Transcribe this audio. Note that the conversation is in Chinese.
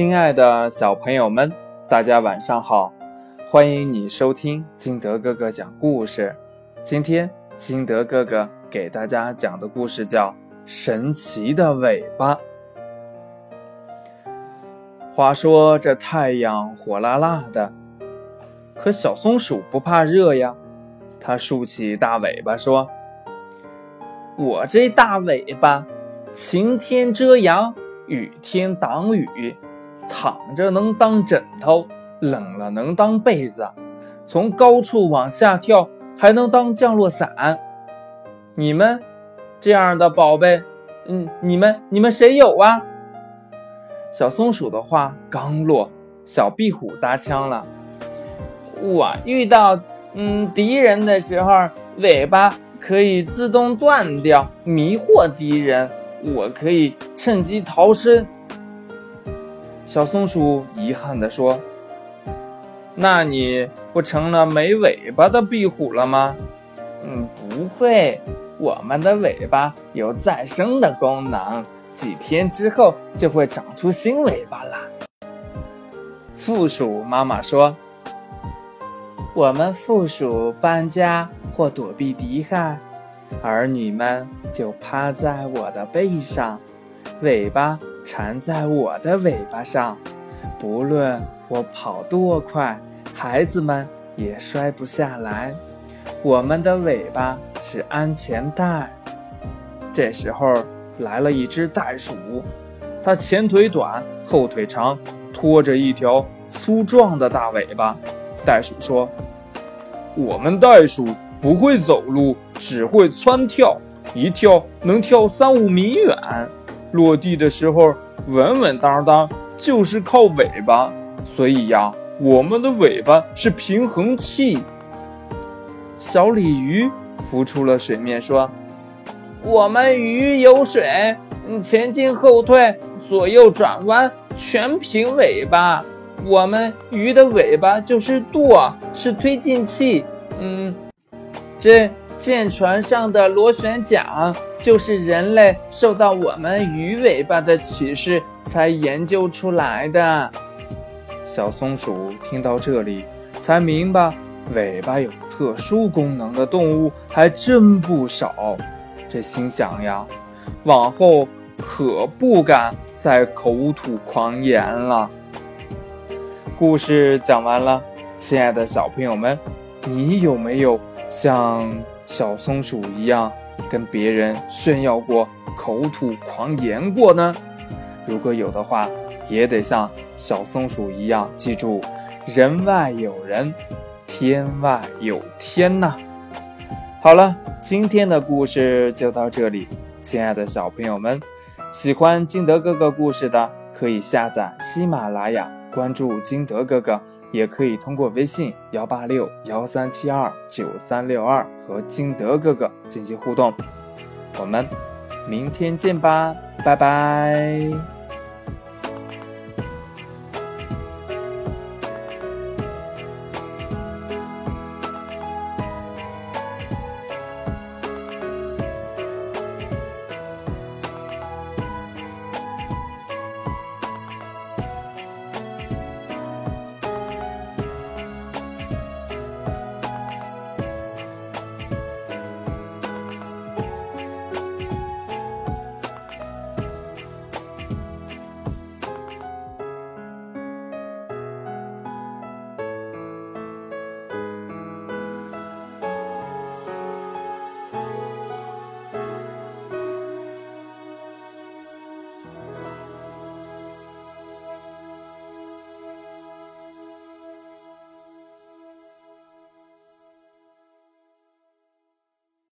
亲爱的小朋友们，大家晚上好！欢迎你收听金德哥哥讲故事。今天金德哥哥给大家讲的故事叫《神奇的尾巴》。话说这太阳火辣辣的，可小松鼠不怕热呀。它竖起大尾巴说：“我这大尾巴，晴天遮阳，雨天挡雨。”躺着能当枕头，冷了能当被子，从高处往下跳还能当降落伞。你们这样的宝贝，嗯，你们你们谁有啊？小松鼠的话刚落，小壁虎搭腔了：“我遇到嗯敌人的时候，尾巴可以自动断掉，迷惑敌人。我可以趁机逃生。”小松鼠遗憾地说：“那你不成了没尾巴的壁虎了吗？”“嗯，不会，我们的尾巴有再生的功能，几天之后就会长出新尾巴了。”负鼠妈妈说：“我们负鼠搬家或躲避敌害，儿女们就趴在我的背上，尾巴。”缠在我的尾巴上，不论我跑多快，孩子们也摔不下来。我们的尾巴是安全带。这时候来了一只袋鼠，它前腿短，后腿长，拖着一条粗壮的大尾巴。袋鼠说：“我们袋鼠不会走路，只会蹿跳，一跳能跳三五米远。”落地的时候稳稳当当，就是靠尾巴。所以呀，我们的尾巴是平衡器。小鲤鱼浮出了水面，说：“我们鱼有水，前进后退，左右转弯，全凭尾巴。我们鱼的尾巴就是舵，是推进器。嗯，这。”舰船上的螺旋桨就是人类受到我们鱼尾巴的启示才研究出来的。小松鼠听到这里，才明白尾巴有特殊功能的动物还真不少。这心想呀，往后可不敢再口吐狂言了。故事讲完了，亲爱的小朋友们，你有没有像？小松鼠一样跟别人炫耀过、口吐狂言过呢？如果有的话，也得像小松鼠一样记住：人外有人，天外有天呐。好了，今天的故事就到这里，亲爱的小朋友们，喜欢金德哥哥故事的可以下载喜马拉雅，关注金德哥哥。也可以通过微信幺八六幺三七二九三六二和金德哥哥进行互动，我们明天见吧，拜拜。